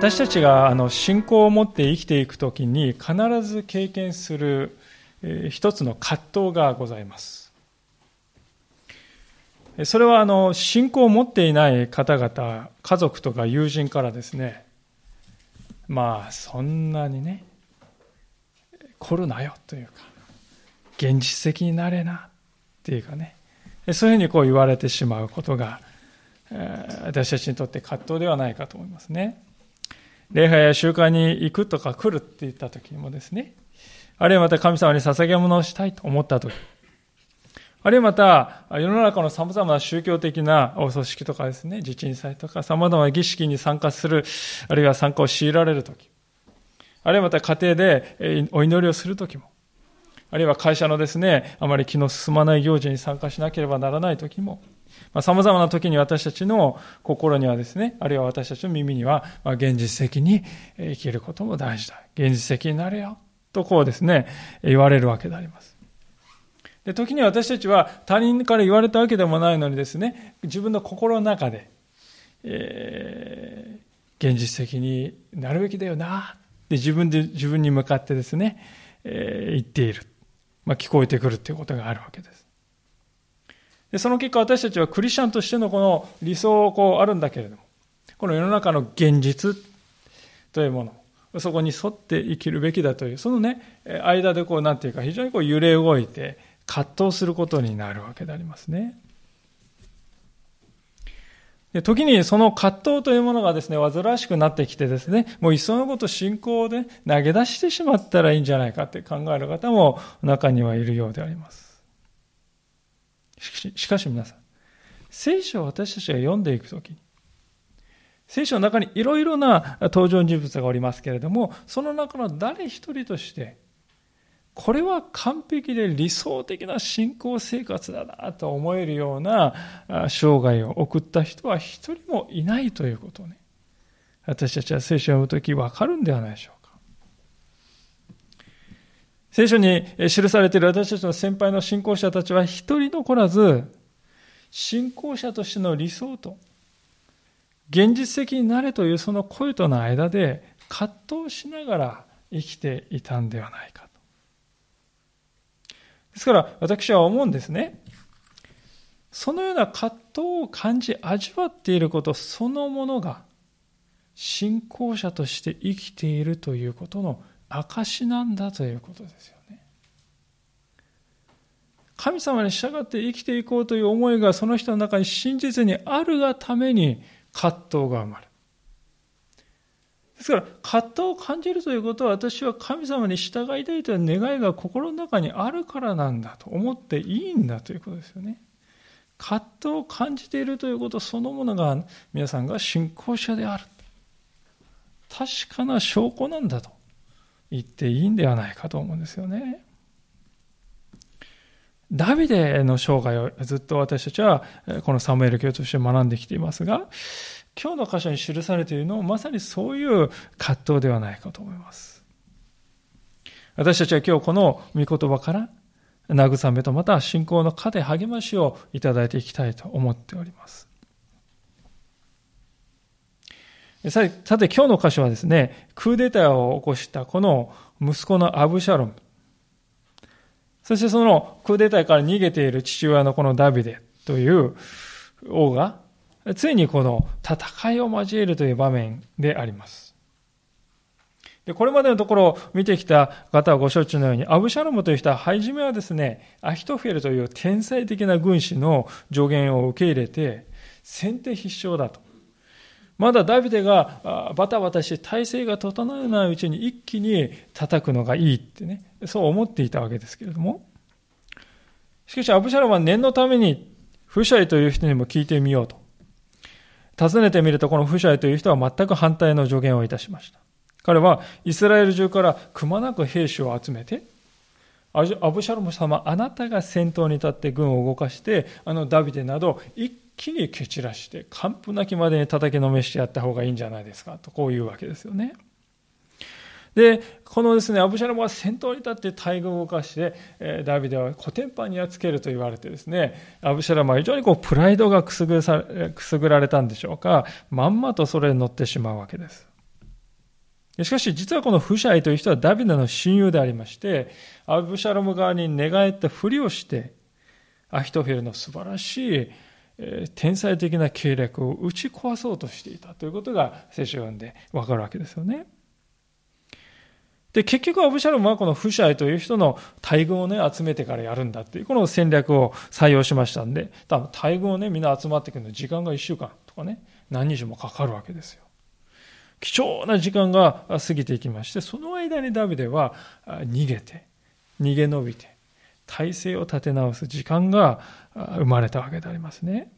私たちがあの信仰を持って生きていくときに必ず経験する、えー、一つの葛藤がございます。それはあの信仰を持っていない方々、家族とか友人からですね、まあそんなにね、来るなよというか、現実的になれなっていうかね、そういうふうにこう言われてしまうことが、私たちにとって葛藤ではないかと思いますね。礼拝や集会に行くとか来るって言った時もですね、あるいはまた神様に捧げ物をしたいと思った時、あるいはまた世の中の様々な宗教的なお葬式とかですね、自鎮祭とか様々な儀式に参加する、あるいは参加を強いられる時、あるいはまた家庭でお祈りをする時も、あるいは会社のですね、あまり気の進まない行事に参加しなければならない時も、まあ、様々な時に私たちの心にはですね、あるいは私たちの耳には、まあ、現実的に生きることも大事だ。現実的になれよ。とこうですね、言われるわけであります。で時に私たちは他人から言われたわけでもないのにですね、自分の心の中で、えー、現実的になるべきだよな、って自分で自分に向かってですね、えー、言っている。まあ、聞こえてくるということがあるわけです。でその結果私たちはクリスチャンとしてのこの理想をこうあるんだけれども、この世の中の現実というもの、そこに沿って生きるべきだという、そのね、間でこう、なんていうか、非常にこう揺れ動いて、葛藤することになるわけでありますね。で時にその葛藤というものがですね、煩わしくなってきてですね、もういっそのこと信仰で投げ出してしまったらいいんじゃないかって考える方も中にはいるようであります。しかし皆さん、聖書を私たちが読んでいくときに、聖書の中にいろいろな登場人物がおりますけれども、その中の誰一人として、これは完璧で理想的な信仰生活だなと思えるような生涯を送った人は一人もいないということをね、私たちは聖書を読むとき分かるんではないでしょう聖書に記されている私たちの先輩の信仰者たちは一人残らず、信仰者としての理想と、現実的になれというその声との間で葛藤しながら生きていたんではないかと。ですから私は思うんですね。そのような葛藤を感じ味わっていることそのものが信仰者として生きているということの証なんだということですよね。神様に従って生きていこうという思いがその人の中に真実にあるがために葛藤が生まれる。ですから、葛藤を感じるということは私は神様に従いたいという願いが心の中にあるからなんだと思っていいんだということですよね。葛藤を感じているということそのものが皆さんが信仰者である。確かな証拠なんだと言っていいんではないかと思うんですよね。ダビデの生涯をずっと私たちはこのサムエル教として学んできていますが、今日の箇所に記されているのはまさにそういう葛藤ではないかと思います。私たちは今日この御言葉から慰めとまた信仰の糧励ましをいただいていきたいと思っております。さて、今日の箇所はですね、クーデターを起こしたこの息子のアブシャロム。そしてそのクーデターから逃げている父親のこのダビデという王が、ついにこの戦いを交えるという場面であります。でこれまでのところを見てきた方はご承知のように、アブシャロムという人は、初めはですね、アヒトフェルという天才的な軍師の助言を受け入れて、先手必勝だと。まだダビデがバタバタして体勢が整わないうちに一気に叩くのがいいってね、そう思っていたわけですけれども。しかし、アブシャロンは念のために、フシャイという人にも聞いてみようと。尋ねてみると、このフシャイという人は全く反対の助言をいたしました。彼はイスラエル中からくまなく兵士を集めて、アブシャロム様、あなたが先頭に立って軍を動かして、あのダビデなど一気に蹴散らして、完膚なきまでに叩きのめしてやった方がいいんじゃないですかと、こういうわけですよね。で、このですね、アブシャロムは先頭に立って大軍を動かして、えダビデはコテンパンにやっつけると言われてですね、アブシャロムは非常にこうプライドがくすぐさくすぐられたんでしょうか、まんまとそれに乗ってしまうわけです。しかし実はこのフシャイという人はダビデの親友でありまして、アブシャロム側に寝返ったふりをして、アヒトフェルの素晴らしい天才的な計略を打ち壊そうとしていたということが聖書を読んでわかるわけですよね。で、結局アブシャロムはこのフシャイという人の大軍をね、集めてからやるんだっていう、この戦略を採用しましたんで、多分大軍をね、みんな集まってくるの時間が1週間とかね、何日もかかるわけですよ。貴重な時間が過ぎていきまして、その間にダビデは逃げて、逃げ延びて、体制を立て直す時間が生まれたわけでありますね。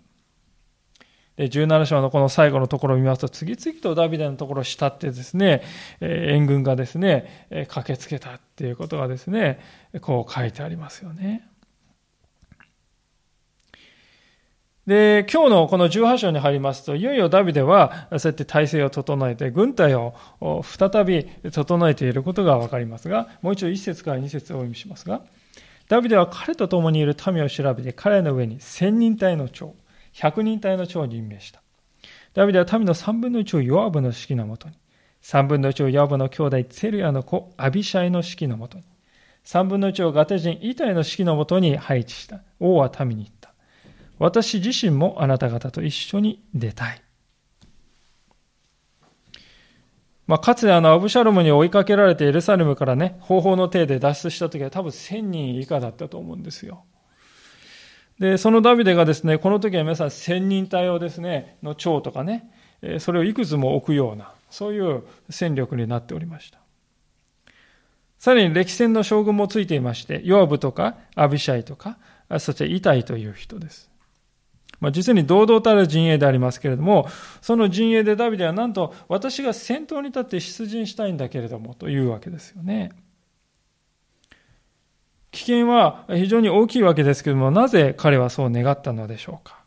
で17章のこの最後のところを見ますと、次々とダビデのところを慕ってですね、援軍がですね、駆けつけたっていうことがですね、こう書いてありますよね。で、今日のこの18章に入りますと、いよいよダビデは、そうやって体制を整えて、軍隊を再び整えていることがわかりますが、もう一度1節から2節をお読みしますが、ダビデは彼と共にいる民を調べて、彼の上に千人隊の長、百人隊の長に任命した。ダビデは民の三分の一をヨアブの指揮のもとに、三分の一をヨアブの兄弟ツェルヤの子アビシャイの指揮のもとに、三分の一をガテ人イタイの指揮のもとに配置した。王は民に言った。私自身もあなた方と一緒に出たい。まあ、かつてあのアブシャロムに追いかけられてエルサレムからね、方法の手で脱出した時は多分1000人以下だったと思うんですよ。で、そのダビデがですね、この時は皆さん1000人隊をですね、の長とかね、それをいくつも置くような、そういう戦力になっておりました。さらに歴戦の将軍もついていまして、ヨアブとかアビシャイとか、そしてイタイという人です。まあ、実に堂々たる陣営でありますけれども、その陣営でダビデはなんと私が先頭に立って出陣したいんだけれどもというわけですよね。危険は非常に大きいわけですけれども、なぜ彼はそう願ったのでしょうか。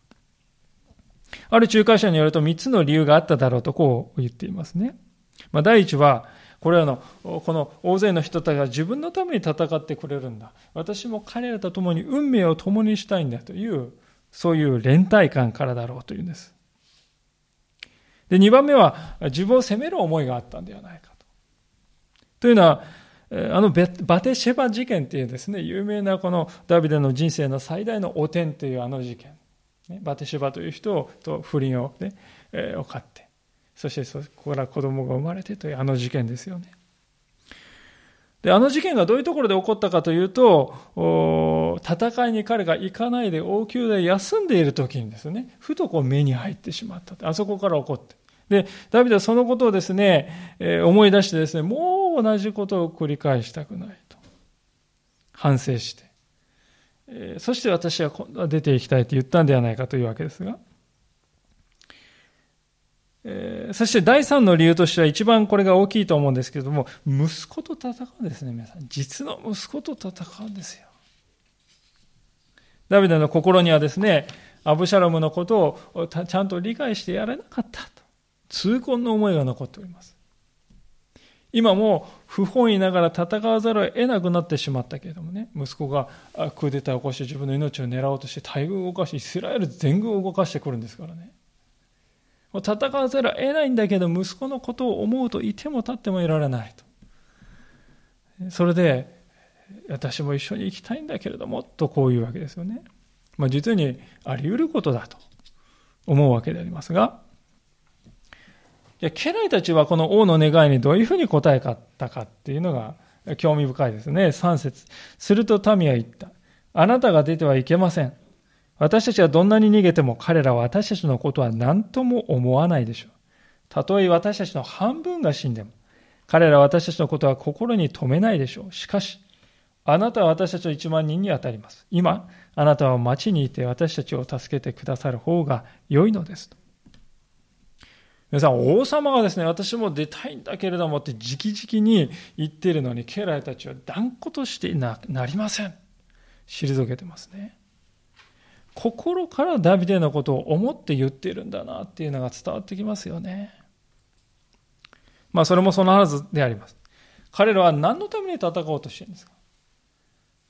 ある仲介者によると3つの理由があっただろうとこう言っていますね。まあ、第一は、これらの、この大勢の人たちが自分のために戦ってくれるんだ。私も彼らと共に運命を共にしたいんだというそういう連帯感からだろうというんです。で、2番目は自分を責める思いがあったんではないかと。というのは、あのバテシェバ事件っていうですね、有名なこのダビデの人生の最大の汚点というあの事件。バテシェバという人と不倫をね、えー、犯って、そしてそこから子供が生まれてというあの事件ですよね。で、あの事件がどういうところで起こったかというと、戦いに彼が行かないで王宮で休んでいる時にですね、ふとこう目に入ってしまった。あそこから起こって。で、ダビデはそのことをですね、え、思い出してですね、もう同じことを繰り返したくないと。反省して。え、そして私は今度は出ていきたいと言ったんではないかというわけですが。え、そして第三の理由としては一番これが大きいと思うんですけれども、息子と戦うんですね、皆さん。実の息子と戦うんですよ。ダビデの心にはですね、アブシャロムのことをちゃんと理解してやれなかったと。痛恨の思いが残っております。今も不本意ながら戦わざるを得なくなってしまったけれどもね、息子がクーデターを起こして自分の命を狙おうとして大軍を動かし、イスラエル全軍を動かしてくるんですからね。もう戦わざるを得ないんだけど、息子のことを思うといても立ってもいられないと。それで、私も一緒に行きたいんだけれども、とこういうわけですよね。まあ、実にあり得ることだと思うわけでありますが、じゃ家来たちはこの王の願いにどういうふうに答えかったかっていうのが興味深いですね。3節すると民は言った。あなたが出てはいけません。私たちはどんなに逃げても彼らは私たちのことは何とも思わないでしょう。たとえ私たちの半分が死んでも、彼らは私たちのことは心に留めないでしょう。しかし、あなたは私たちの1万人に当たります。今、あなたは町にいて私たちを助けてくださる方が良いのです。皆さん、王様がですね、私も出たいんだけれどもって直々に言っているのに、家来たちは断固としてななりません。退けてますね。心からダビデのことを思って言っているんだなっていうのが伝わってきますよね。まあそれもそのはずであります。彼らは何のために戦おうとしてるんですか？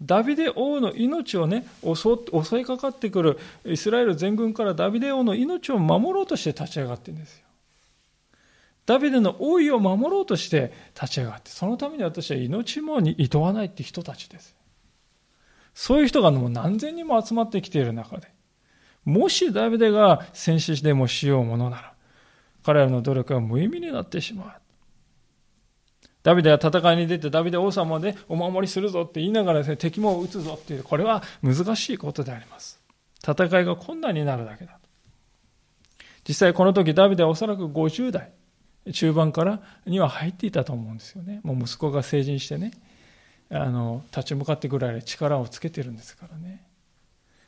ダビデ王の命をね襲襲いかかってくるイスラエル全軍からダビデ王の命を守ろうとして立ち上がってるんですよ。ダビデの王位を守ろうとして立ち上がって、そのために私は命もに厭わないって人たちです。そういう人がもう何千人も集まってきている中で、もしダビデが戦死でもしようものなら、彼らの努力は無意味になってしまう。ダビデは戦いに出て、ダビデ王様でお守りするぞって言いながらですね、敵も撃つぞっていう、これは難しいことであります。戦いが困難になるだけだ。実際この時ダビデはおそらく50代、中盤からには入っていたと思うんですよね。もう息子が成人してね、あの、立ち向かってくらい力をつけてるんですからね。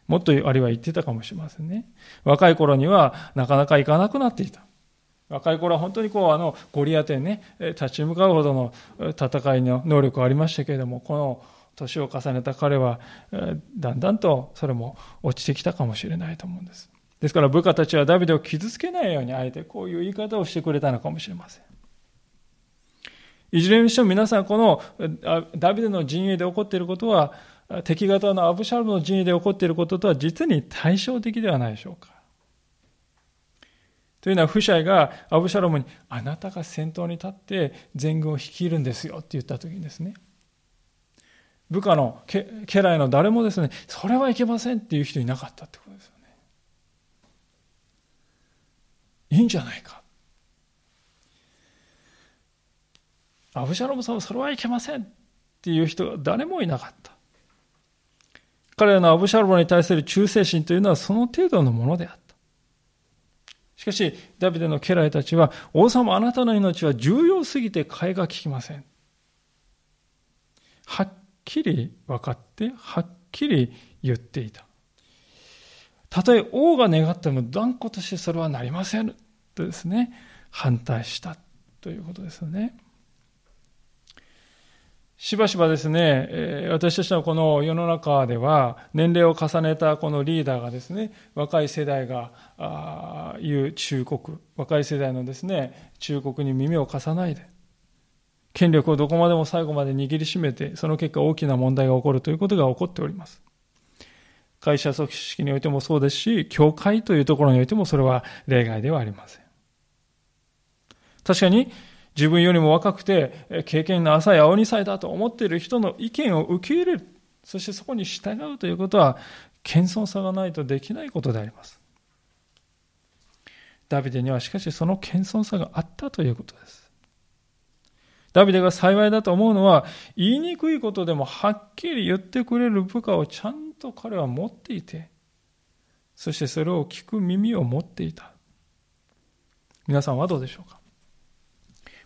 もっとあるいは言ってたかもしれませんね。若い頃にはなかなか行かなくなっていた。若い頃は本当にこう、あの、ゴリアテにね、立ち向かうほどの戦いの能力はありましたけれども、この年を重ねた彼は、だんだんとそれも落ちてきたかもしれないと思うんです。ですから部下たちはダビデを傷つけないようにあえてこういう言い方をしてくれたのかもしれません。いずれにしても皆さんこのダビデの陣営で起こっていることは敵方のアブシャルムの陣営で起こっていることとは実に対照的ではないでしょうか。というのは、フシャイがアブシャロムに、あなたが先頭に立って全軍を率いるんですよって言った時にですね、部下の家来の誰もですね、それはいけませんっていう人いなかったってことですよね。いいんじゃないか。アブシャロムさんはそれはいけませんっていう人が誰もいなかった。彼らのアブシャロムに対する忠誠心というのはその程度のものであった。しかし、ダビデの家来たちは、王様あなたの命は重要すぎて替えが利きません。はっきり分かって、はっきり言っていた。たとえ王が願っても断固としてそれはなりません。とですね、反対したということですよね。しばしばですね、私たちのこの世の中では、年齢を重ねたこのリーダーがですね、若い世代が言う忠告、若い世代のですね、忠告に耳を貸さないで、権力をどこまでも最後まで握りしめて、その結果大きな問題が起こるということが起こっております。会社組織においてもそうですし、教会というところにおいてもそれは例外ではありません。確かに、自分よりも若くて経験の浅い青二歳だと思っている人の意見を受け入れる。そしてそこに従うということは、謙遜さがないとできないことであります。ダビデにはしかしその謙遜さがあったということです。ダビデが幸いだと思うのは、言いにくいことでもはっきり言ってくれる部下をちゃんと彼は持っていて、そしてそれを聞く耳を持っていた。皆さんはどうでしょうか？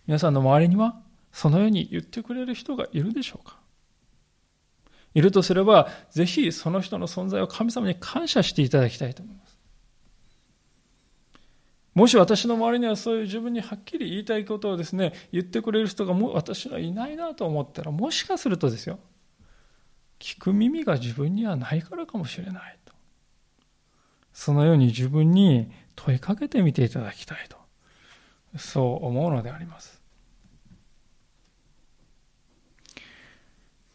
皆さんの周りにはそのように言ってくれる人がいるでしょうか？いるとすれば、ぜひその人の存在を神様に感謝していただきたいと思います。もし私の周りにはそういう自分にはっきり言いたいことをですね、言ってくれる人がもう私はいないなと思ったら、もしかするとですよ、聞く耳が自分にはないからかもしれないと。そのように自分に問いかけてみていただきたいと。そう思うのであります。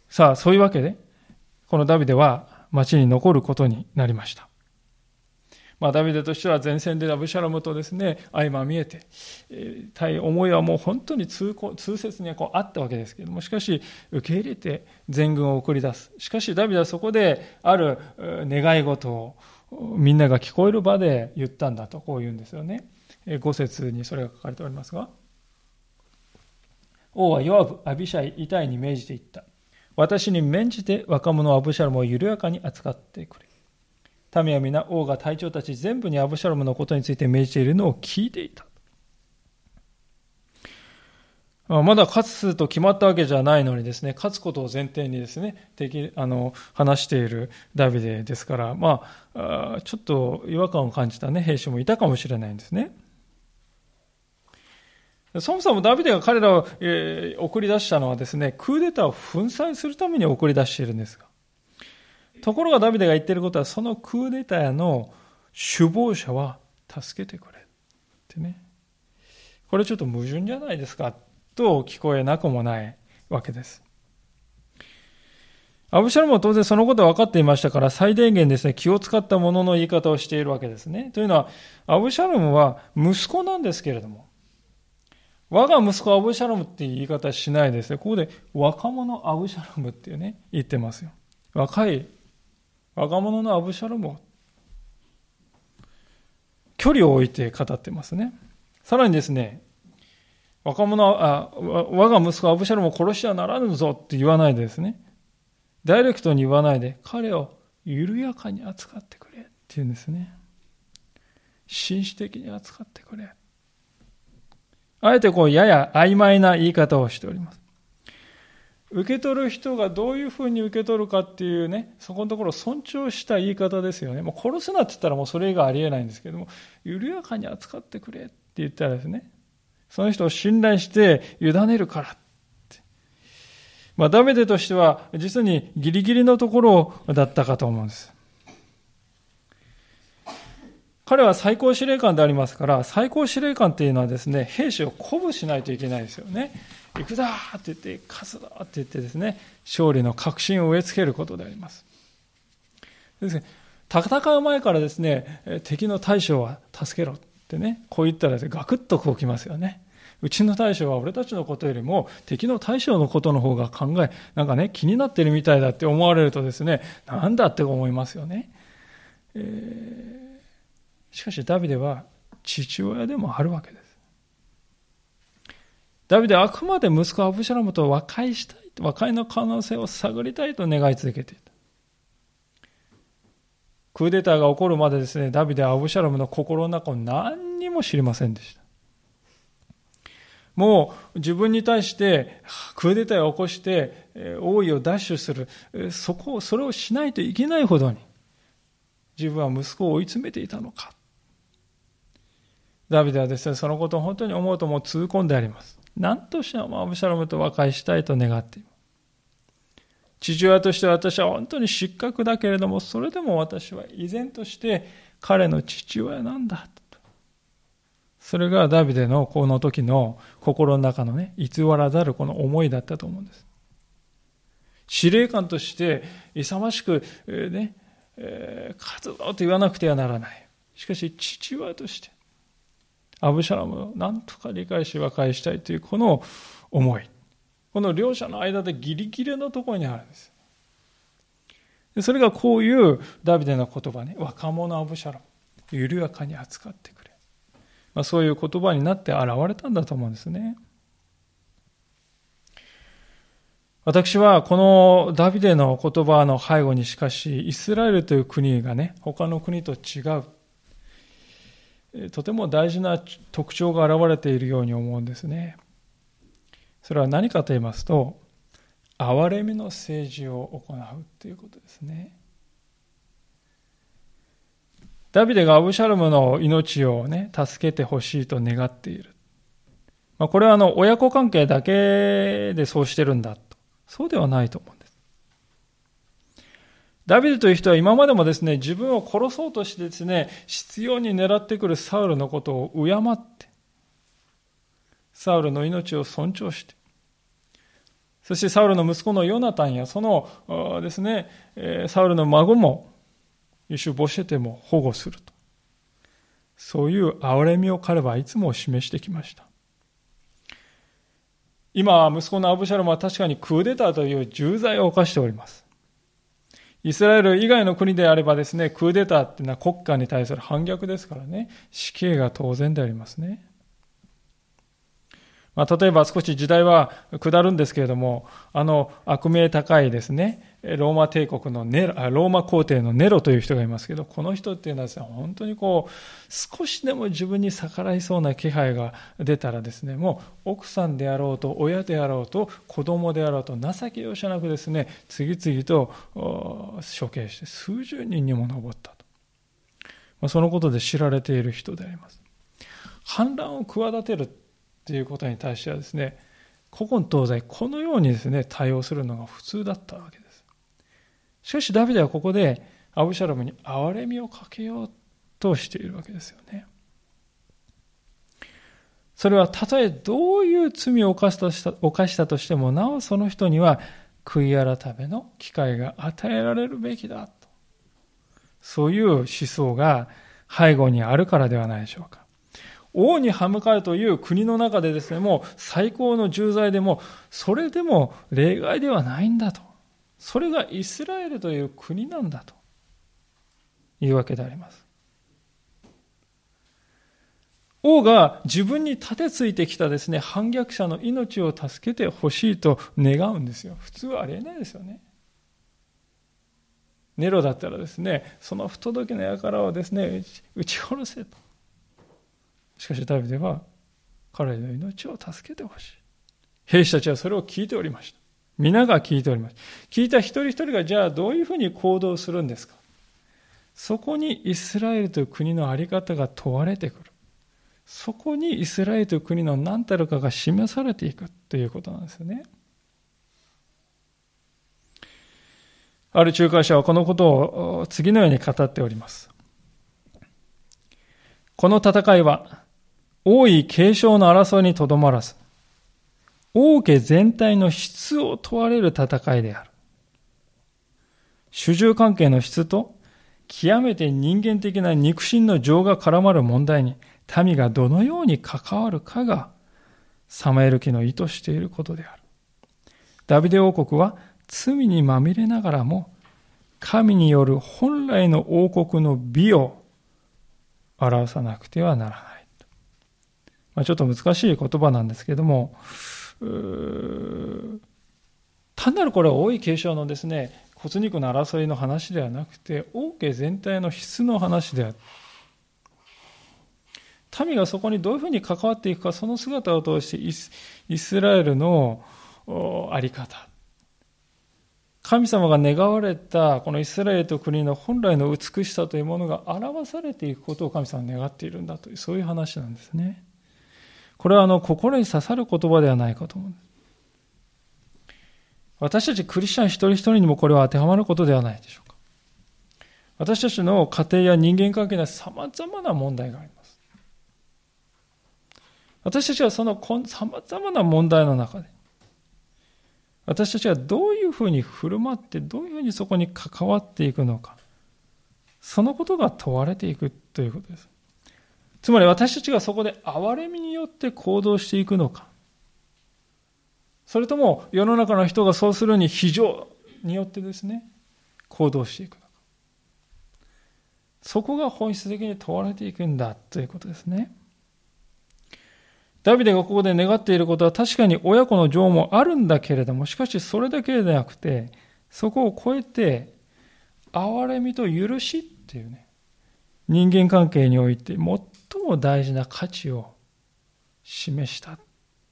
さあ、そういうわけで、このダビデは町に残ることになりました。まあ、ダビデとしては前線でアブシャロムとですね、相まみえて、対思いはもう本当に痛痛切にこうあったわけですけれども、しかし受け入れて全軍を送り出す。しかしダビデはそこである願い事をみんなが聞こえる場で言ったんだと、こう言うんですよね。5節にそれが書かれておりますが、王はヨアブ、アビシャイ、イタイに命じていった。私に免じて若者アブシャロムを緩やかに扱ってくれ。民は皆王が隊長たち全部にアブシャロムのことについて命じているのを聞いていた。まだ勝つと決まったわけじゃないのにですね、勝つことを前提にですね、敵あの話しているダビデですから、まあ、ちょっと違和感を感じた、ね、兵士もいたかもしれないんですね。そもそもダビデが彼らを、えー、送り出したのはですね、クーデターを粉砕するために送り出しているんですが。ところがダビデが言っていることは、そのクーデターの首謀者は助けてくれ。ってね。これちょっと矛盾じゃないですか、と聞こえなくもないわけです。アブシャロムは当然そのことは分かっていましたから、最低限ですね、気を使ったものの言い方をしているわけですね。というのは、アブシャロムは息子なんですけれども、我が息子アブシャロムっていう言い方しないですね。ここで若者アブシャロムっていうね、言ってますよ。若い若者のアブシャロムを距離を置いて語ってますね。さらにですね、若者あ、我が息子アブシャロムを殺しはならぬぞって言わないでですね、ダイレクトに言わないで、彼を緩やかに扱ってくれって言うんですね。紳士的に扱ってくれ。あえてこう、やや曖昧な言い方をしております。受け取る人がどういうふうに受け取るかっていうね、そこのところを尊重した言い方ですよね。もう殺すなって言ったらもうそれ以外ありえないんですけども、緩やかに扱ってくれって言ったらですね、その人を信頼して委ねるからって。まあ、ダメデとしては実にギリギリのところだったかと思うんです。彼は最高司令官でありますから、最高司令官っていうのはですね、兵士を鼓舞しないといけないですよね。行くだって言って、勝つだって言ってですね、勝利の確信を植え付けることであります。ですね、戦う前からですね、敵の大将は助けろってね、こう言ったらガクッとこうきますよね。うちの大将は俺たちのことよりも敵の大将のことの方が考え、なんかね、気になってるみたいだって思われるとですね、なんだって思いますよね。えー、しかしダビデは父親でもあるわけです。ダビデはあくまで息子アブシャロムと和解したい、和解の可能性を探りたいと願い続けていた。クーデターが起こるまでですね、ダビデはアブシャロムの心の中を何にも知りませんでした。もう自分に対してクーデターを起こして王位を奪取する、そこを、それをしないといけないほどに自分は息子を追い詰めていたのか。ダビデはですね、そのことを本当に思うともう痛恨であります。何としてもアブシャロムと和解したいと願っています。父親として私は本当に失格だけれども、それでも私は依然として彼の父親なんだと。それがダビデのこの時の心の中のね、偽らざるこの思いだったと思うんです。司令官として勇ましく、ね、えー、活動と言わなくてはならない。しかし父親として、アブシャラムを何とか理解し和解したいというこの思い。この両者の間でギリギリのところにあるんです。それがこういうダビデの言葉ね、若者アブシャラム、緩やかに扱ってくれ。まあ、そういう言葉になって現れたんだと思うんですね。私はこのダビデの言葉の背後にしかし、イスラエルという国がね、他の国と違う。とても大事な特徴が現れているように思うんですね。それは何かと言いますと、憐れみの政治を行うということですね。ダビデがアブシャルムの命をね、助けてほしいと願っている。まあ、これはあの、親子関係だけでそうしてるんだと。そうではないと思う。ダビデという人は今までもですね、自分を殺そうとしてですね、必要に狙ってくるサウルのことを敬って、サウルの命を尊重して、そしてサウルの息子のヨナタンやそのですね、サウルの孫も、イシュ・ボシェテも保護すると。そういう憐れみを彼はいつも示してきました。今、息子のアブシャロムは確かにクーデターという重罪を犯しております。イスラエル以外の国であればですね、クーデターっていうのは国家に対する反逆ですからね、死刑が当然でありますね。まあ、例えば少し時代は下るんですけれども、あの悪名高いですね、ローマ帝国のネロ、ローマ皇帝のネロという人がいますけど、この人っていうのはですね、本当にこう、少しでも自分に逆らいそうな気配が出たらですね、もう奥さんであろうと、親であろうと、子供であろうと、情け容赦なくですね、次々と処刑して数十人にも上ったと。まあ、そのことで知られている人であります。反乱を企てるっていうことに対してはですね、古今東西、このようにですね、対応するのが普通だったわけです。しかし、ダビデはここで、アブシャロムに憐れみをかけようとしているわけですよね。それはたとえどういう罪を犯した犯したとしても、なおその人には悔い改めの機会が与えられるべきだと。そういう思想が背後にあるからではないでしょうか。王に歯向かうという国の中でですね、もう最高の重罪でも、それでも例外ではないんだと。それがイスラエルという国なんだというわけであります。王が自分に立てついてきたですね、反逆者の命を助けてほしいと願うんですよ。普通はありえないですよね。ネロだったらですね、その不届きの輩をですね、撃ち殺せと。しかしダビデは彼の命を助けてほしい。兵士たちはそれを聞いておりました。皆が聞いております。聞いた一人一人がじゃあどういうふうに行動するんですかそこにイスラエルという国の在り方が問われてくる。そこにイスラエルという国の何たるかが示されていくということなんですよね。ある仲介者はこのことを次のように語っております。この戦いは、王位継承の争いにとどまらず、王家全体の質を問われる戦いである。主従関係の質と、極めて人間的な肉親の情が絡まる問題に、民がどのように関わるかが、サマエル記の意図していることである。ダビデ王国は罪にまみれながらも、神による本来の王国の美を表さなくてはならない。まあ、ちょっと難しい言葉なんですけども、単なるこれは王位継承のですね、骨肉の争いの話ではなくて、王家全体の質の話である。民がそこにどういうふうに関わっていくか、その姿を通してイスラエルのあり方。神様が願われたこのイスラエルと国の本来の美しさというものが表されていくことを神様は願っているんだという、そういう話なんですね。これはあの心に刺さる言葉ではないかと思うんです。私たちクリスチャン一人一人にもこれは当てはまることではないでしょうか。私たちの家庭や人間関係には様々な問題があります。私たちはその様々な問題の中で、私たちはどういうふうに振る舞って、どういうふうにそこに関わっていくのか、そのことが問われていくということです。つまり私たちがそこで憐れみによって行動していくのか、それとも世の中の人がそうするに非常によってですね、行動していくのか。そこが本質的に問われていくんだということですね。ダビデがここで願っていることは確かに親子の情もあるんだけれども、しかしそれだけでなくて、そこを超えて、憐れみと許しっていうね、人間関係において最も大事な価値を示した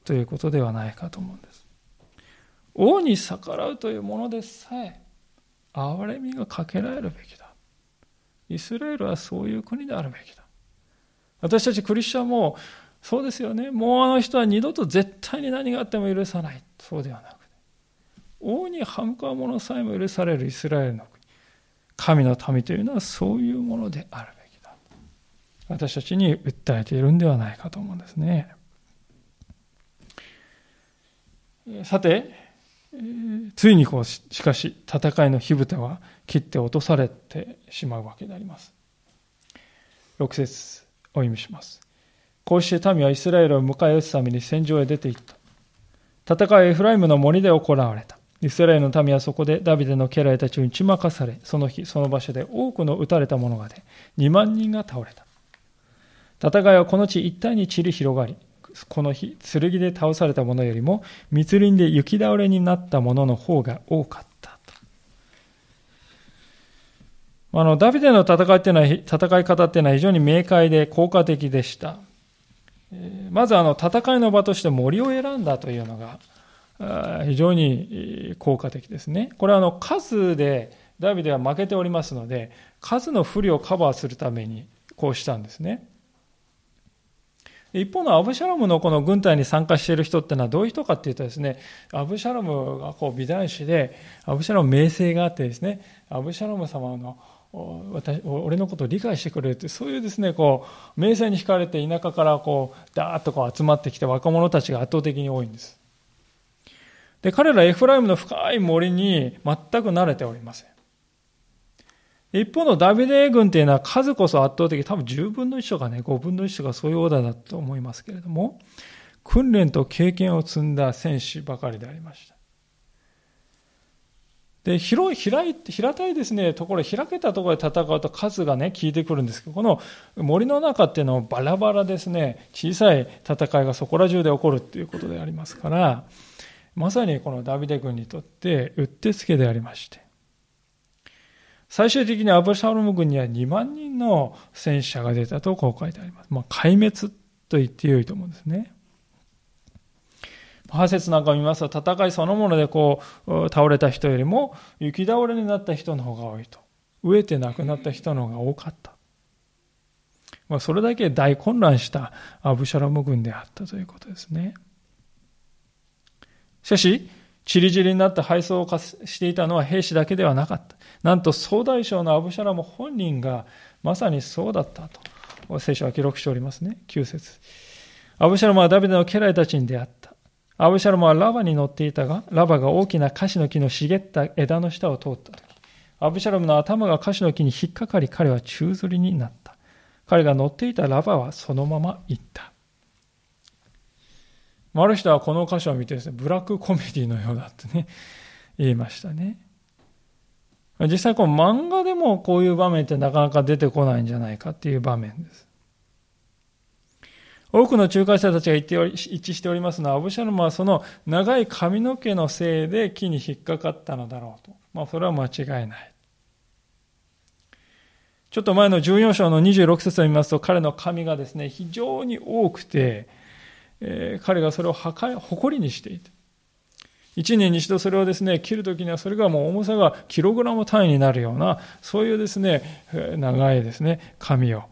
ということではないかと思うんです。王に逆らうというものでさえ、憐れみがかけられるべきだ。イスラエルはそういう国であるべきだ。私たちクリスチャンもそうですよね。もうあの人は二度と絶対に何があっても許さない。そうではなくて。王に歯向かう者さえも許されるイスラエルの国。神の民というのはそういうものである。私たちに訴えているんではないかと思うんですね。さて、ついにこう、しかし、戦いの火蓋は切って落とされてしまうわけであります。6節お読みします。こうして民はイスラエルを迎え撃つために戦場へ出て行った。戦いはエフライムの森で行われた。イスラエルの民はそこでダビデの家来たちに打ち負かされ、その日、その場所で多くの撃たれた者が出、2万人が倒れた。戦いはこの地一帯に散り広がり、この日、剣で倒された者よりも、密林で雪倒れになった者の方が多かった。あの、ダビデの戦いっていうのは、戦い方っていうのは非常に明快で効果的でした。まずあの戦いの場として森を選んだというのが非常に効果的ですね。これはあの数でダビデは負けておりますので数の不利をカバーするためにこうしたんですね。一方のアブシャロムのこの軍隊に参加している人ってのはどういう人かっていうとですね、アブシャロムがこう美男子で、アブシャロム名声があってですね、アブシャロム様の私俺のことを理解してくれるってそういうですねこう名声に惹かれて田舎からこうダーッとこう集まってきた若者たちが圧倒的に多いんです。で彼らエフライムの深い森に全く慣れておりません。一方のダビデ軍っていうのは数こそ圧倒的、多分10分の1とかね、5分の1とかそういうオーダーだと思いますけれども、訓練と経験を積んだ戦士ばかりでありました。で、広い、開いて、平たいですね、ところ、開けたところで戦うと数がね、効いてくるんですけど、この森の中っていうのはバラバラですね、小さい戦いがそこら中で起こるっていうことでありますから、まさにこのダビデ軍にとってうってつけでありまして、最終的にアブシャロム軍には2万人の戦死者が出たとこう書いてあります。まあ、壊滅と言ってよいと思うんですね。派説なんかを見ますと、戦いそのものでこう、倒れた人よりも、雪倒れになった人の方が多いと。飢えて亡くなった人の方が多かった。まあ、それだけ大混乱したアブシャロム軍であったということですね。しかし、ちりぢりになって敗走をしていたのは兵士だけではなかった。なんと総大将のアブシャラム本人がまさにそうだったと、聖書は記録しておりますね。9節アブシャラムはダビデの家来たちに出会った。アブシャロムはラバに乗っていたが、ラバが大きなカシの木の茂った枝の下を通った時、アブシャロムの頭がカシの木に引っかかり、彼は宙吊りになった。彼が乗っていたラバはそのまま行った。ある人はこの箇所を見てですね、ブラックコメディのようだってね、言いましたね。実際この漫画でもこういう場面ってなかなか出てこないんじゃないかっていう場面です。多くの仲介者たちが言って一致しておりますのは、アブシャルムはその長い髪の毛のせいで木に引っかかったのだろうと。まあ、それは間違いない。ちょっと前の14章の26節を見ますと、彼の髪がですね、非常に多くて、え、彼がそれを誇りにしていて、一年に一度それをですね、切るときにはそれがもう重さがキログラム単位になるような、そういうですね、長いですね、髪を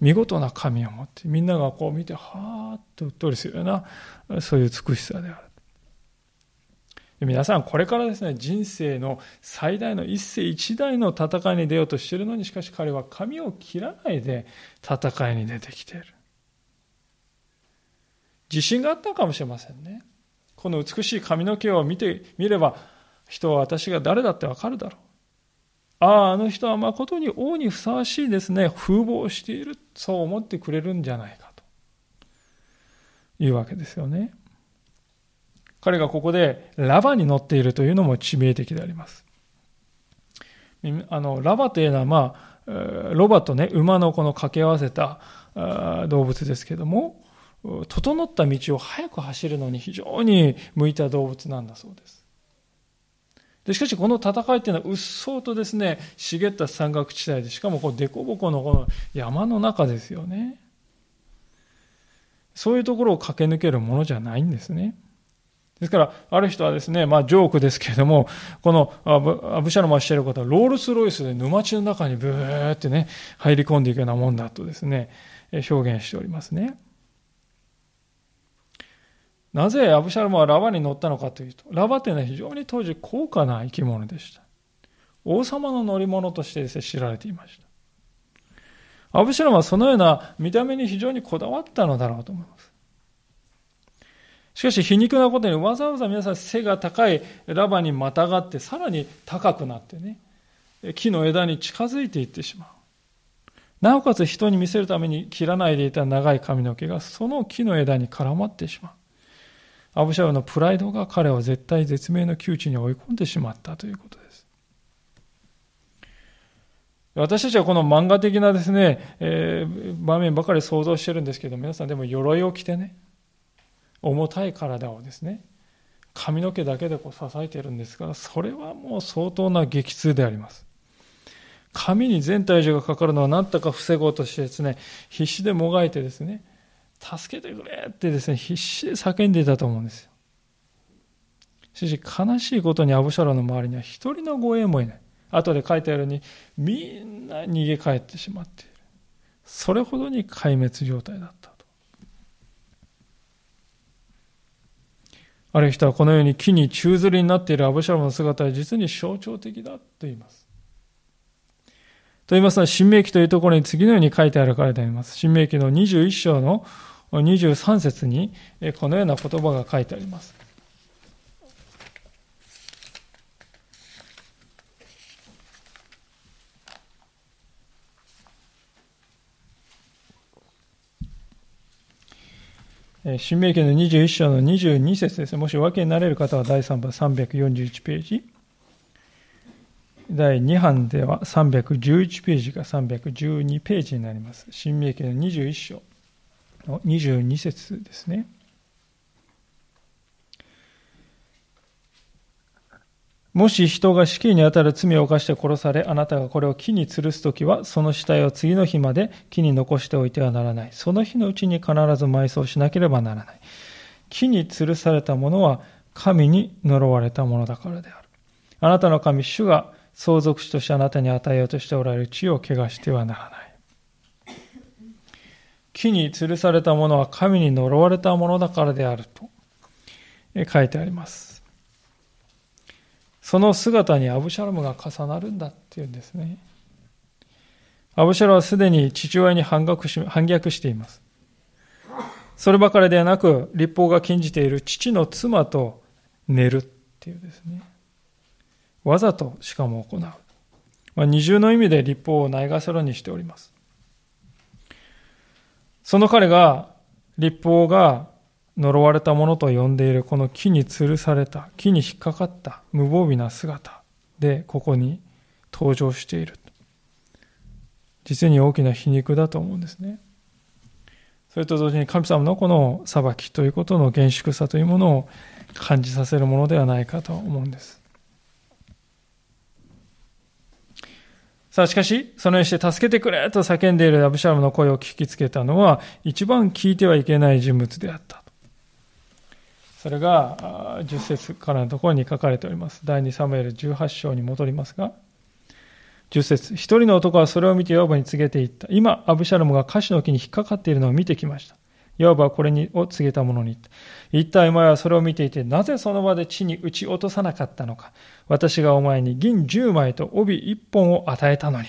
見事な神を持ってみんながこう見てはーっとうっとりするようなそういう美しさである。皆さんこれからですね人生の最大の一世一代の戦いに出ようとしているのにしかし彼は髪を切らないで戦いに出てきている。自信があったかもしれませんね。この美しい髪の毛を見てみれば人は私が誰だってわかるだろう。ああ、あの人は誠に王にふさわしいですね、風貌している、そう思ってくれるんじゃないかと。いうわけですよね。彼がここでラバに乗っているというのも致命的であります。あのラバというのは、まあ、ロバとね、馬のこの掛け合わせた動物ですけども、整った道を速く走るのに非常に向いた動物なんだそうです。でしかしこの戦いっていうのはうっそうとですね茂った山岳地帯でしかもこう凸凹のこの山の中ですよねそういうところを駆け抜けるものじゃないんですねですから、ある人はですね、まあ、ジョークですけれども、このアブアブシャロムがしていることは、ロールス・ロイスで沼地の中にブーってね、入り込んでいくようなもんだとですね、表現しておりますね。なぜアブシャロムはラバに乗ったのかというと、ラバというのは非常に当時高価な生き物でした。王様の乗り物として知られていました。アブシャロムはそのような見た目に非常にこだわったのだろうと思います。しかし皮肉なことにわざわざ皆さん背が高いラバにまたがってさらに高くなってね、木の枝に近づいていってしまう。なおかつ人に見せるために切らないでいた長い髪の毛がその木の枝に絡まってしまう。アブシャロのプライドが彼を絶対絶命の窮地に追い込んでしまったということです。私たちはこの漫画的なですね、えー、場面ばかり想像してるんですけど、皆さんでも鎧を着てね、重たい体をですね、髪の毛だけでこう支えてるんですが、それはもう相当な激痛であります。髪に全体重がかかるのは何とか防ごうとしてですね、必死でもがいてですね、助けてくれってですね、必死で叫んでいたと思うんですよ。しかし、悲しいことにアブシャロの周りには一人の護衛もいない。後で書いてあるように、みんな逃げ帰ってしまっている。それほどに壊滅状態だったと。ある人はこのように木に宙吊りになっているアブシャロの姿は実に象徴的だと言います。と言いますのは、新明記というところに次のように書いてあるからであります。新明記の21章の23節にこのような言葉が書いてあります。新明記の21章の22節ですね。もしお分けになれる方は第3番341ページ。第2版では311ページが312ページになります。新明記の21章。の22節ですね。もし人が死刑にあたる罪を犯して殺され、あなたがこれを木に吊るすときは、その死体を次の日まで木に残しておいてはならない。その日のうちに必ず埋葬しなければならない。木に吊るされたものは神に呪われたものだからである。あなたの神、主が相続地としてあなたに与えようとしておられる地を汚してはならない。木に吊るされたものは神に呪われたものだからであると書いてあります。その姿にアブシャロムが重なるんだっていうんですね。アブシャロはすでに父親に反逆し反逆しています。そればかりではなく、立法が禁じている父の妻と寝るっていうですね。わざとしかも行う。まあ、二重の意味で立法をないがせろにしております。その彼が、立法が呪われたものと呼んでいるこの木に吊るされた、木に引っかかった無防備な姿でここに登場している。実に大きな皮肉だと思うんですね。それと同時に神様のこの裁きということの厳粛さというものを感じさせるものではないかと思うんです。さあ、しかし、そのようにして助けてくれと叫んでいるアブシャロムの声を聞きつけたのは、一番聞いてはいけない人物であった。それが10節からのところに書かれております。第2サムエル18章に戻りますが、10節一人の男はそれを見てヨーバに告げていった。今、アブシャロムがカシの木に引っかかっているのを見てきました。ヨーバはこれにを告げた者に。一体お前はそれを見ていて、なぜその場で地に打ち落とさなかったのか。私がお前に銀10枚と帯1本を与えたのに。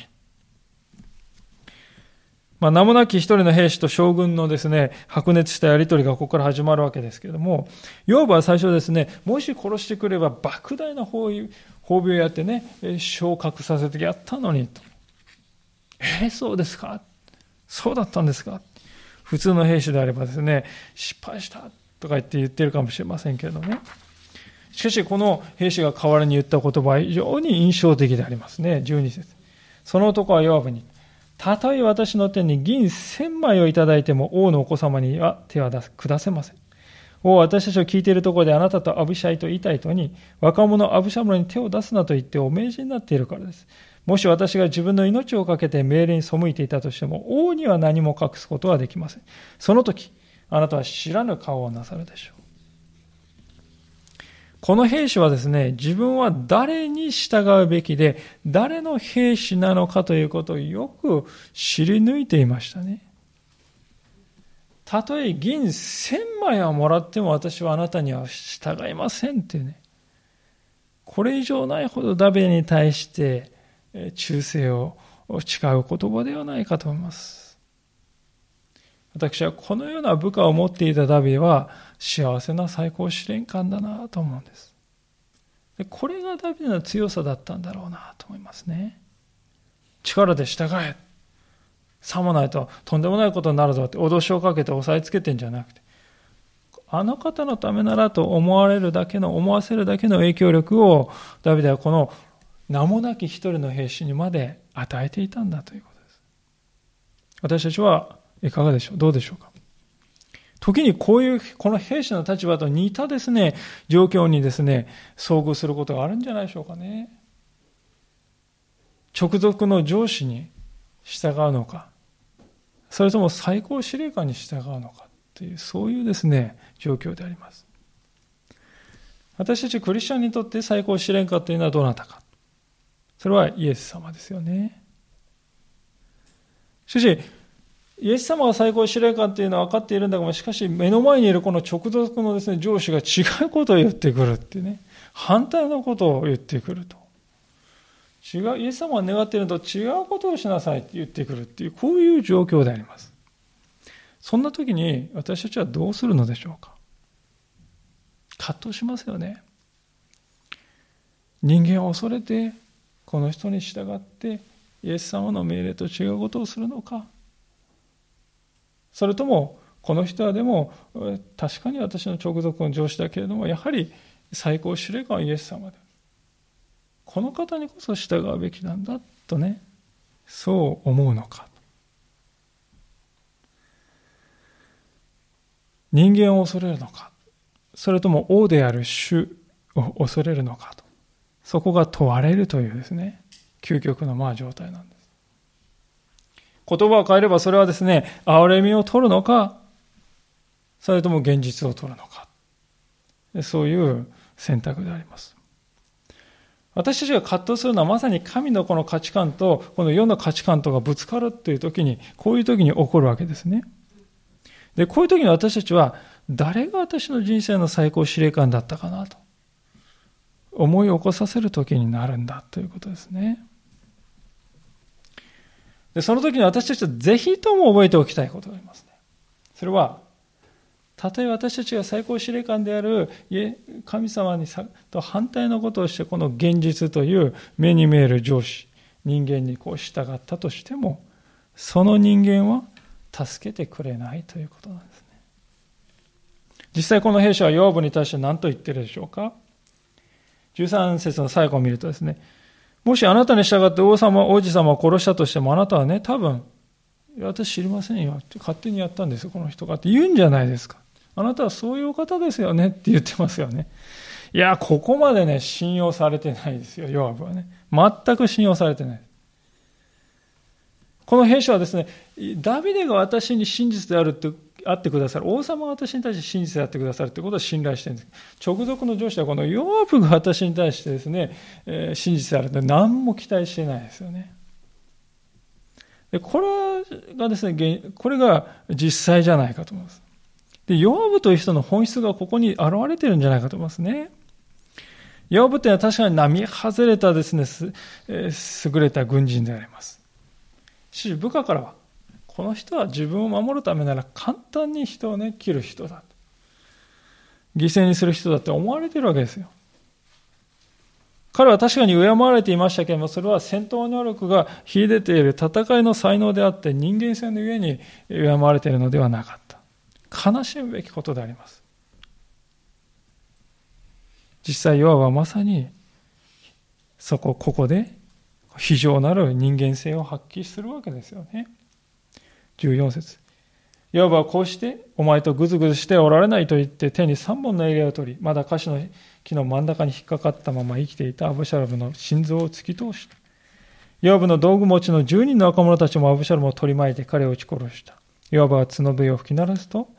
まあ、名もなき一人の兵士と将軍のですね、白熱したやり取りがここから始まるわけですけれども、ヨーバは最初ですね、もし殺してくれば莫大な褒美をやってね、昇格させてやったのにと。えー、そうですか？そうだったんですか？普通の兵士であればですね、失敗したとか言って言ってるかもしれませんけれどね。しかし、この兵士が代わりに言った言葉は非常に印象的でありますね。12節。その男はヨアブに、たとえ私の手に銀千枚をいただいても王のお子様には手は出下せません。王私たちを聞いているところであなたとアブシャイとイタイとに若者アブシャムロに手を出すなと言ってお命じになっているからです。もし私が自分の命を懸けて命令に背いていたとしても王には何も隠すことはできません。その時あなたは知らぬ顔をなさるでしょう。この兵士はですね、自分は誰に従うべきで、誰の兵士なのかということをよく知り抜いていましたね。たとえ銀千枚はもらっても私はあなたには従いませんっていうね。これ以上ないほどダビデに対して忠誠を誓う言葉ではないかと思います。私はこのような部下を持っていたダビデは幸せな最高司令官だなと思うんです。これがダビデの強さだったんだろうなと思いますね。力で従え。さもないととんでもないことになるぞって脅しをかけて押さえつけてんじゃなくて、あの方のためならと思われるだけの、思わせるだけの影響力をダビデはこの名もなき一人の兵士にまで与えていたんだということです。私たちはいかがでしょう？どうでしょうか？時にこういう、この兵士の立場と似たですね、状況にですね、遭遇することがあるんじゃないでしょうかね。直属の上司に従うのか、それとも最高司令官に従うのかという、そういうですね、状況であります。私たちクリスチャンにとって最高司令官というのはどなたか。それはイエス様ですよね。しかし、イエス様が最高司令官っていうのは分かっているんだけどしかし目の前にいるこの直属のですね、上司が違うことを言ってくるってね、反対のことを言ってくると。違う、イエス様が願っているのと違うことをしなさいって言ってくるっていう、こういう状況であります。そんな時に私たちはどうするのでしょうか葛藤しますよね。人間を恐れて、この人に従って、イエス様の命令と違うことをするのか。それともこの人はでも確かに私の直属の上司だけれどもやはり最高司令官はイエス様でこの方にこそ従うべきなんだとねそう思うのか。人間を恐れるのか。それとも王である主を恐れるのかと。そこが問われるというですね究極のまあ状態なんです。言葉を変えればそれはですね憐れみを取るのかそれとも現実を取るのか。そういう選択であります。私たちが葛藤するのはまさに神のこの価値観とこの世の価値観とがぶつかるっていう時にこういう時に起こるわけですね。でこういう時に私たちは誰が私の人生の最高司令官だったかなと。思い起こさせる時になるんだということですね。でその時に私たちはぜひとも覚えておきたいことがありますね。それは、たとえ私たちが最高司令官である神様にと反対のことをして、この現実という目に見える上司、人間にこう従ったとしても、その人間は助けてくれないということなんですね。実際この兵士はヨーブに対して何と言ってるでしょうか？13節の最後を見るとですね、もしあなたに従って王様、王子様を殺したとしてもあなたはね、多分、私知りませんよって勝手にやったんですよ、この人がって言うんじゃないですか。あなたはそういう方ですよねって言ってますよね。いや、ここまでね、信用されてないですよ、ヨアブはね。全く信用されてない。この兵士はですね、ダビデが私に真実であるってあってくださる。王様は私に対して真実であってくださるということを信頼してるんです。直属の上司はこのヨアブが私に対してですね、えー、真実であるって何も期待してないですよね。でこれがですね、これが実際じゃないかと思います。で、ヨアブという人の本質がここに現れてるんじゃないかと思いますね。ヨアブというのは確かに並外れたですね、えー、優れた軍人であります。しかし部下からは、この人は自分を守るためなら簡単に人をね、切る人だ。犠牲にする人だって思われてるわけですよ。彼は確かに敬われていましたけれども、それは戦闘能力が秀でている戦いの才能であって人間性の上に敬われているのではなかった。悲しむべきことであります。実際、ヨアはまさに、そこ、ここで非常なる人間性を発揮するわけですよね。14節いわばこうして、お前とぐずぐずしておられないと言って手に3本の襟を取り、まだ歌詞の木の真ん中に引っかかったまま生きていたアブシャロムの心臓を突き通した。ヨアブの道具持ちの10人の若者たちもアブシャロムを取り巻いて彼を撃ち殺した。ヨアブは角笛を吹き鳴らすと、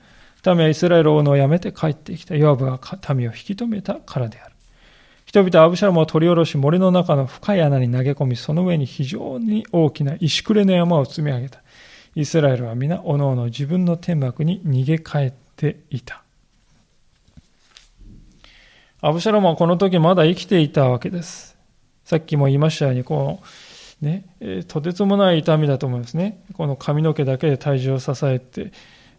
民はイスラエル王のをやめて帰ってきた。ヨアブが民を引き止めたからである。人々はアブシャロムを取り下ろし森の中の深い穴に投げ込み、その上に非常に大きな石暮れの山を積み上げた。イスラエルは皆、おのおの自分の天幕に逃げ帰っていた。アブシャロムはこの時まだ生きていたわけです。さっきも言いましたように、こう、ね、えとてつもない痛みだと思いますね。この髪の毛だけで体重を支えて、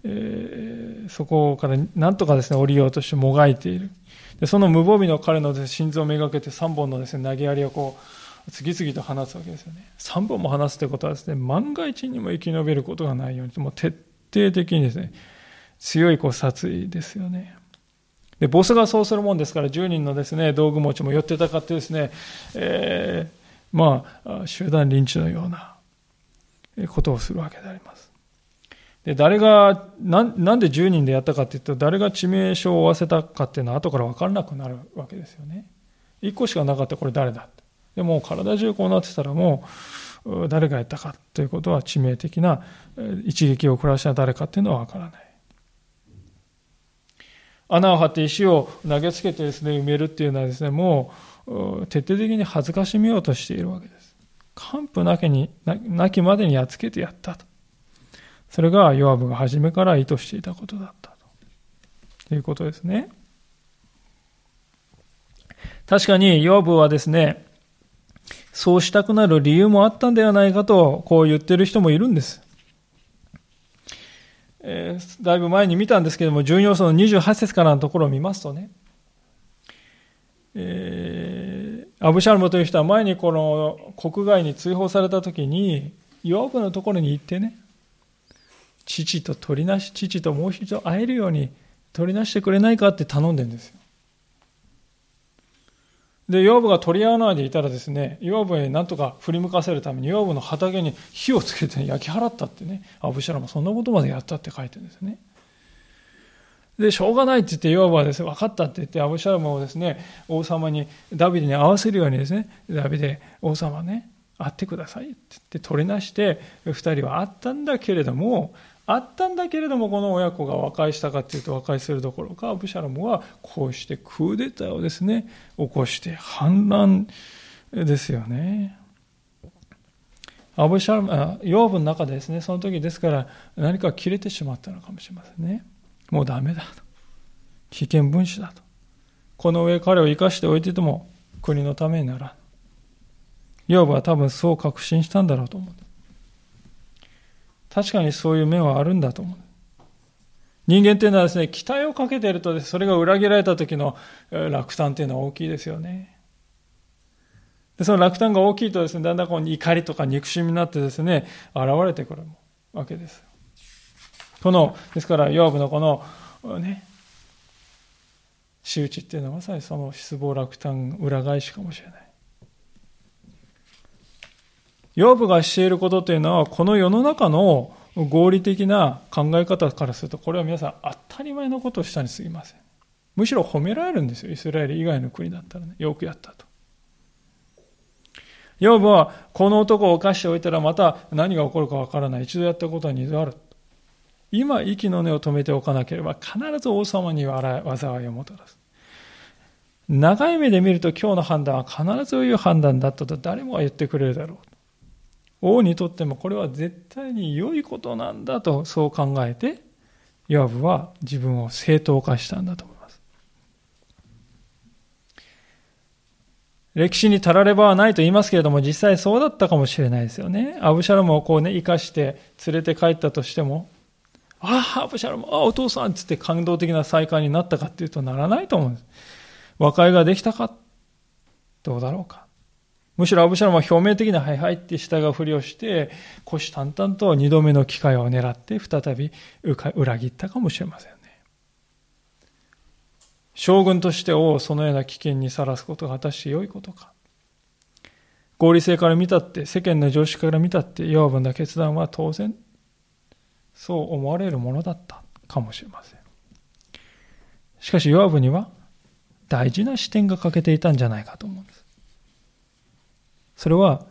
えー、そこからなんとかですね、降りようとしてもがいている。でその無防備の彼の、心臓をめがけて3本のですね、投げやりをこう、次々と放つわけですよね。3本も放つということはですね、万が一にも生き延びることがないように、もう徹底的にですね、強いこう殺意ですよね。で、ボスがそうするもんですから、10人のですね、道具持ちも寄ってたかってですね、えー、まあ、集団リンチのようなことをするわけであります。で、誰が、なんで10人でやったかっていうと、誰が致命傷を負わせたかっていうのは後から分からなくなるわけですよね。1個しかなかったこれ誰だでも体中こうなってたらもう誰がやったかということは致命的な一撃を食らした誰かっていうのはわからない。穴を張って石を投げつけてですね、埋めるっていうのはですね、もう徹底的に恥ずかしめようとしているわけです。完膚なきに、なきまでにやっつけてやったと。それがヨアブが初めから意図していたことだったということですね。確かにヨアブはですね、そうしたくなる理由もあったんではないかと、こう言ってる人もいるんです。えー、だいぶ前に見たんですけども、順要素の28節からのところを見ますとね、えー、アブシャルムという人は前にこの国外に追放された時に、ヨアブのところに行ってね、父と取りなし、父ともう一度会えるように取りなしてくれないかって頼んでるんですよ。で、ヨアブが取り合わないでいたらですね、ヨアブへ何とか振り向かせるために、ヨアブの畑に火をつけて焼き払ったってね、アブシャロムそんなことまでやったって書いてるんですね。で、しょうがないって言って、ヨアブはですね、分かったって言って、アブシャロムをですね、王様に、ダビデに会わせるようにですね、ダビデ、王様ね、会ってくださいって言って取りなして、二人は会ったんだけれども、あったんだけれども、この親子が和解したかというと和解するどころか、アブシャラムはこうしてクーデターをですね、起こして反乱ですよね。アブシャラム、養分の中でですね、その時ですから何か切れてしまったのかもしれませんね。もうダメだと。危険分子だと。この上彼を生かしておいてても国のためにならん。養分は多分そう確信したんだろうと思う。確かにそういう面はあるんだと思う。人間っていうのはですね、期待をかけていると、それが裏切られた時の落胆っていうのは大きいですよね。でその落胆が大きいとですね、だんだんこう怒りとか憎しみになってですね、現れてくるわけです。この、ですから、ヨーブのこの、ね、仕打ちっていうのはまさにその失望落胆裏返しかもしれない。ヨブがしていることというのは、この世の中の合理的な考え方からすると、これは皆さん当たり前のことをしたにすぎません。むしろ褒められるんですよ。イスラエル以外の国だったらね。よくやったと。ヨブは、この男を犯しておいたらまた何が起こるかわからない。一度やったことは二度ある。今、息の根を止めておかなければ、必ず王様に災いをもたらす。長い目で見ると今日の判断は必ずそういう判断だったと誰もが言ってくれるだろう。王にとってもこれは絶対に良いことなんだとそう考えて、ヨアブは自分を正当化したんだと思います。歴史にたらればはないと言いますけれども、実際そうだったかもしれないですよね。アブシャロムをこうね、生かして連れて帰ったとしても、ああ、アブシャロム、ああ、お父さんっつって感動的な再会になったかっていうとならないと思うんです。和解ができたかどうだろうか。むしろアブシャロンは表面的なはいはいって従うふりをして、虎視眈々と二度目の機会を狙って再び裏切ったかもしれませんね。将軍として王をそのような危険にさらすことが果たして良いことか。合理性から見たって、世間の常識から見たって、ヨアブの決断は当然、そう思われるものだったかもしれません。しかし、ヨアブには大事な視点が欠けていたんじゃないかと思うんです。それは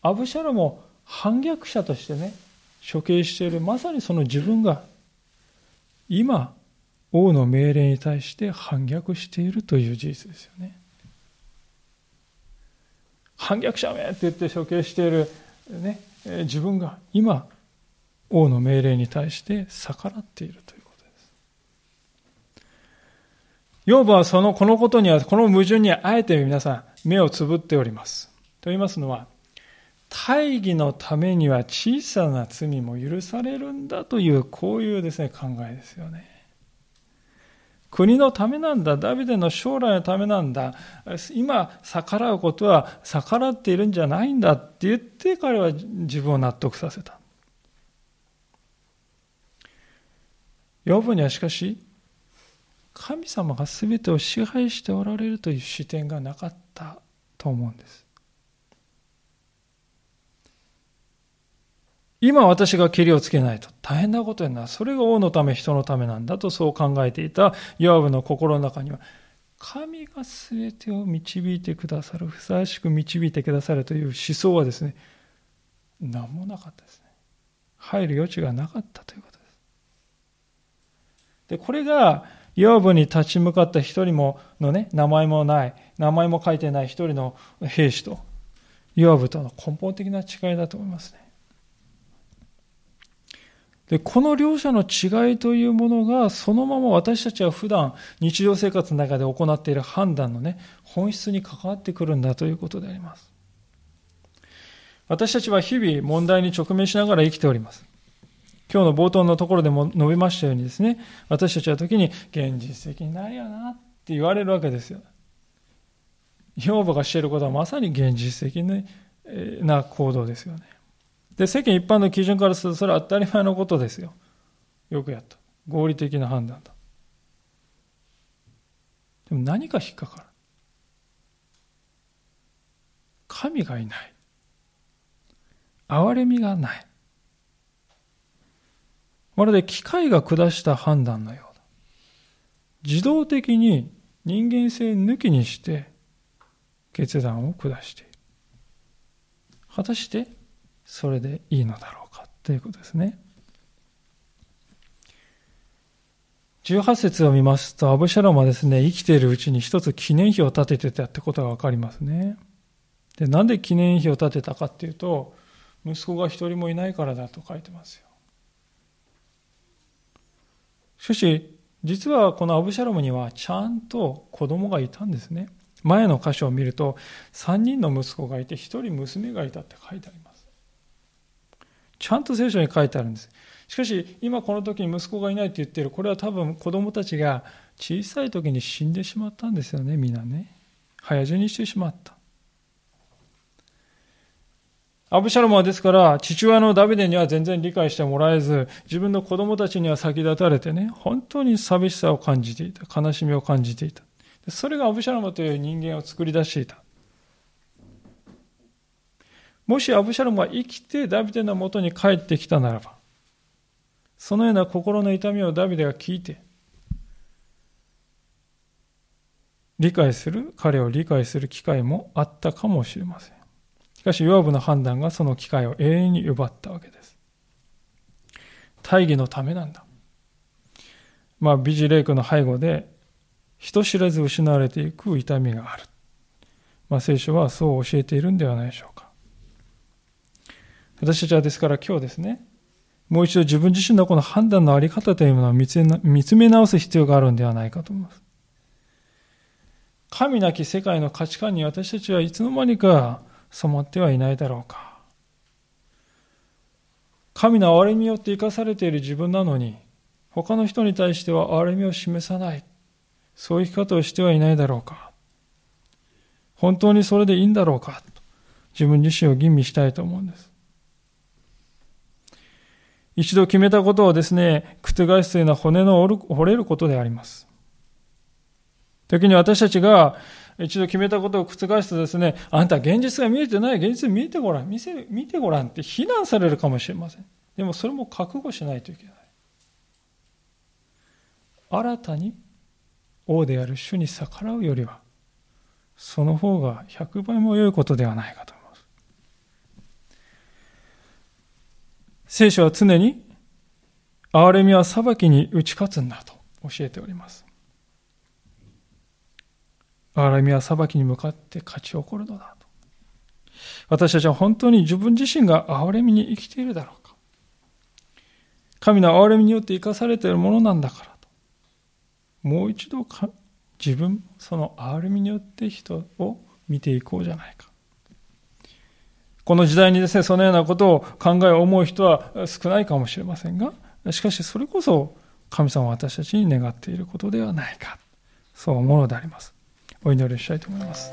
アブシャロも反逆者としてね処刑しているまさにその自分が今王の命令に対して反逆しているという事実ですよね。反逆者めって言って処刑している、ね、自分が今王の命令に対して逆らっているということです。ヨーブはそのこのことにはこの矛盾にあえて皆さん目をつぶっております。と言いますのは、大義のためには小さな罪も許されるんだという、こういうですね、考えですよね。国のためなんだ。ダビデの将来のためなんだ。今、逆らうことは逆らっているんじゃないんだって言って彼は自分を納得させた。ヨブにはしかし、神様が全てを支配しておられるという視点がなかったと思うんです。今私がけりをつけないと大変なことになる。それが王のため、人のためなんだとそう考えていたヨアブの心の中には、神が全てを導いてくださる、ふさわしく導いてくださるという思想はですね、何もなかったですね。入る余地がなかったということです。で、これが、ヨアブに立ち向かった一人ものね、名前もない、名前も書いてない一人の兵士と、ヨアブとの根本的な違いだと思いますね。で、この両者の違いというものが、そのまま私たちは普段日常生活の中で行っている判断のね、本質に関わってくるんだということであります。私たちは日々問題に直面しながら生きております。今日の冒頭のところでも述べましたようにですね、私たちは時に現実的になるよなって言われるわけですよ。養母がしていることはまさに現実的な行動ですよね。で、世間一般の基準からするとそれは当たり前のことですよ。よくやった。合理的な判断だ。でも何か引っかかる。神がいない。憐れみがない。まるで機械が下した判断のようだ。自動的に人間性抜きにして決断を下している。果たしてそれでいいのだろうかということですね。18節を見ますと、アブシャロンはですね、生きているうちに一つ記念碑を建ててたってことがわかりますね。で、なんで記念碑を建てたかっていうと、息子が一人もいないからだと書いてますよ。しかし、実はこのアブシャロムにはちゃんと子供がいたんですね。前の箇所を見ると、3人の息子がいて、1人娘がいたって書いてあります。ちゃんと聖書に書いてあるんです。しかし、今この時に息子がいないって言ってる、これは多分子供たちが小さい時に死んでしまったんですよね、みんなね。早死にしてしまった。アブシャロムはですから、父親のダビデには全然理解してもらえず、自分の子供たちには先立たれてね、本当に寂しさを感じていた。悲しみを感じていた。それがアブシャロムという人間を作り出していた。もしアブシャロムは生きてダビデのもとに帰ってきたならば、そのような心の痛みをダビデが聞いて、理解する、彼を理解する機会もあったかもしれません。しかし、ヨアブの判断がその機会を永遠に奪ったわけです。大義のためなんだ。まあ、ビジレイクの背後で、人知らず失われていく痛みがある。まあ、聖書はそう教えているんではないでしょうか。私たちはですから今日ですね、もう一度自分自身のこの判断のあり方というものを見つめ直す必要があるんではないかと思います。神なき世界の価値観に私たちはいつの間にか染まってはいないだろうか。神の憐れみによって生かされている自分なのに、他の人に対しては憐れみを示さない。そういう生き方をしてはいないだろうか。本当にそれでいいんだろうか。自分自身を吟味したいと思うんです。一度決めたことをですね、覆すというのは骨の折れることであります。時に私たちが一度決めたことを覆すとですね、あんた現実が見えてない、現実見えてごらん、見せ見てごらんって非難されるかもしれません。でもそれも覚悟しないといけない。新たに王である主に逆らうよりは、その方が100倍も良いことではないかと。聖書は常に、憐れみは裁きに打ち勝つんだと教えております。憐れみは裁きに向かって勝ち起こるのだと。私たちは本当に自分自身が憐れみに生きているだろうか。神の憐れみによって生かされているものなんだからと。もう一度自分、その憐れみによって人を見ていこうじゃないか。この時代にですね、そのようなことを考え、思う人は少ないかもしれませんが、しかしそれこそ神様は私たちに願っていることではないか。そう思うのであります。お祈りしたいと思います。